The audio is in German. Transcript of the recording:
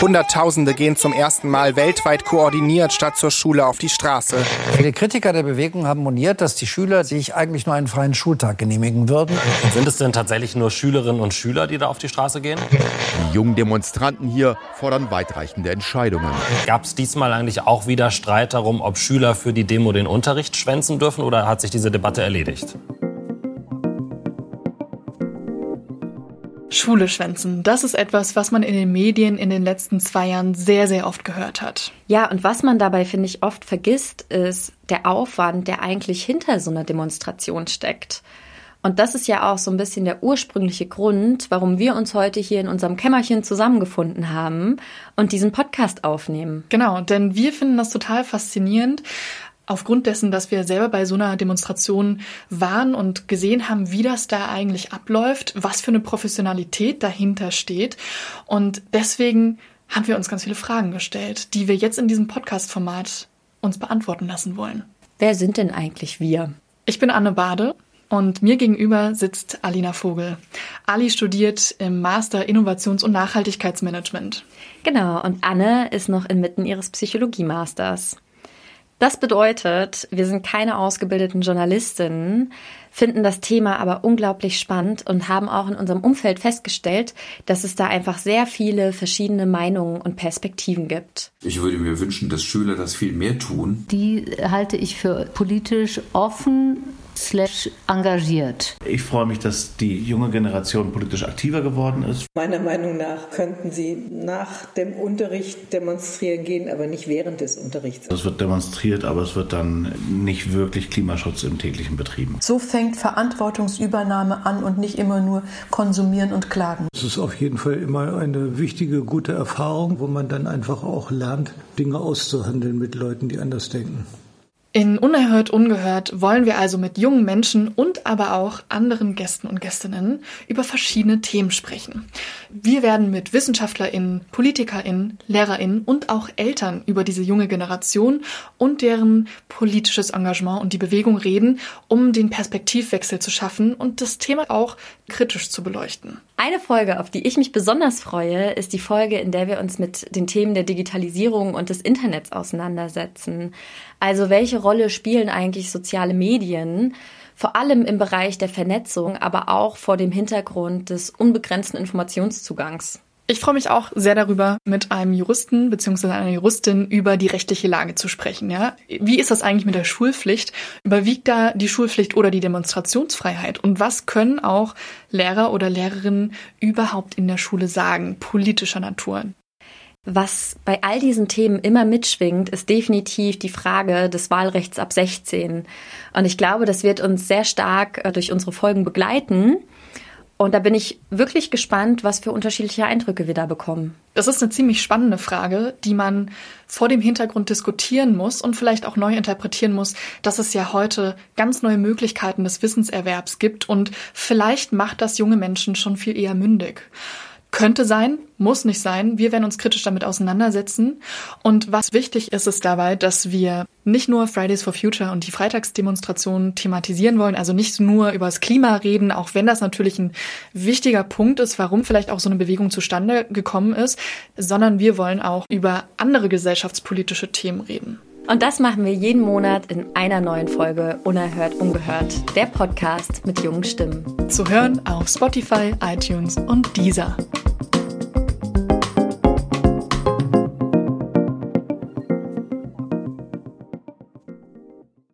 Hunderttausende gehen zum ersten Mal weltweit koordiniert statt zur Schule auf die Straße. Viele Kritiker der Bewegung haben moniert, dass die Schüler sich eigentlich nur einen freien Schultag genehmigen würden. Sind es denn tatsächlich nur Schülerinnen und Schüler, die da auf die Straße gehen? Die jungen Demonstranten hier fordern weitreichende Entscheidungen. Gab es diesmal eigentlich auch wieder Streit darum, ob Schüler für die Demo den Unterricht schwänzen dürfen oder hat sich diese Debatte erledigt? Schule schwänzen, das ist etwas, was man in den Medien in den letzten zwei Jahren sehr, sehr oft gehört hat. Ja, und was man dabei, finde ich, oft vergisst, ist der Aufwand, der eigentlich hinter so einer Demonstration steckt. Und das ist ja auch so ein bisschen der ursprüngliche Grund, warum wir uns heute hier in unserem Kämmerchen zusammengefunden haben und diesen Podcast aufnehmen. Genau, denn wir finden das total faszinierend, aufgrund dessen, dass wir selber bei so einer Demonstration waren und gesehen haben, wie das da eigentlich abläuft, was für eine Professionalität dahinter steht. Und deswegen haben wir uns ganz viele Fragen gestellt, die wir jetzt in diesem Podcast-Format uns beantworten lassen wollen. Wer sind denn eigentlich wir? Ich bin Anne Bade und mir gegenüber sitzt Alina Vogel. Ali studiert im Master Innovations- und Nachhaltigkeitsmanagement. Genau, und Anne ist noch inmitten ihres Psychologie-Masters. Das bedeutet, wir sind keine ausgebildeten Journalistinnen, finden das Thema aber unglaublich spannend und haben auch in unserem Umfeld festgestellt, dass es da einfach sehr viele verschiedene Meinungen und Perspektiven gibt. Ich würde mir wünschen, dass Schüler das viel mehr tun. Die halte ich für politisch offen, slash engagiert. Ich freue mich, dass die junge Generation politisch aktiver geworden ist. Meiner Meinung nach könnten sie nach dem Unterricht demonstrieren gehen, aber nicht während des Unterrichts. Es wird demonstriert, aber es wird dann nicht wirklich Klimaschutz im täglichen betrieben. So fängt Verantwortungsübernahme an und nicht immer nur konsumieren und klagen. Es ist auf jeden Fall immer eine wichtige, gute Erfahrung, wo man dann einfach auch lernt, Dinge auszuhandeln mit Leuten, die anders denken. In Unerhört Ungehört wollen wir also mit jungen Menschen und aber auch anderen Gästen und Gästinnen über verschiedene Themen sprechen. Wir werden mit WissenschaftlerInnen, PolitikerInnen, LehrerInnen und auch Eltern über diese junge Generation und deren politisches Engagement und die Bewegung reden, um den Perspektivwechsel zu schaffen und das Thema auch kritisch zu beleuchten. Eine Folge, auf die ich mich besonders freue, ist die Folge, in der wir uns mit den Themen der Digitalisierung und des Internets auseinandersetzen. Also welche Rolle spielen eigentlich soziale Medien? Vor allem im Bereich der Vernetzung, aber auch vor dem Hintergrund des unbegrenzten Informationszugangs. Ich freue mich auch sehr darüber, mit einem Juristen bzw. einer Juristin über die rechtliche Lage zu sprechen. Ja? Wie ist das eigentlich mit der Schulpflicht? Überwiegt da die Schulpflicht oder die Demonstrationsfreiheit? Und was können auch Lehrer oder Lehrerinnen überhaupt in der Schule sagen, politischer Natur? Was bei all diesen Themen immer mitschwingt, ist definitiv die Frage des Wahlrechts ab 16. Und ich glaube, das wird uns sehr stark äh, durch unsere Folgen begleiten. Und da bin ich wirklich gespannt, was für unterschiedliche Eindrücke wir da bekommen. Das ist eine ziemlich spannende Frage, die man vor dem Hintergrund diskutieren muss und vielleicht auch neu interpretieren muss, dass es ja heute ganz neue Möglichkeiten des Wissenserwerbs gibt und vielleicht macht das junge Menschen schon viel eher mündig. Könnte sein, muss nicht sein. Wir werden uns kritisch damit auseinandersetzen. Und was wichtig ist, ist dabei, dass wir nicht nur Fridays for Future und die Freitagsdemonstrationen thematisieren wollen, also nicht nur über das Klima reden, auch wenn das natürlich ein wichtiger Punkt ist, warum vielleicht auch so eine Bewegung zustande gekommen ist, sondern wir wollen auch über andere gesellschaftspolitische Themen reden. Und das machen wir jeden Monat in einer neuen Folge Unerhört Ungehört, der Podcast mit jungen Stimmen. Zu hören auf Spotify, iTunes und Deezer.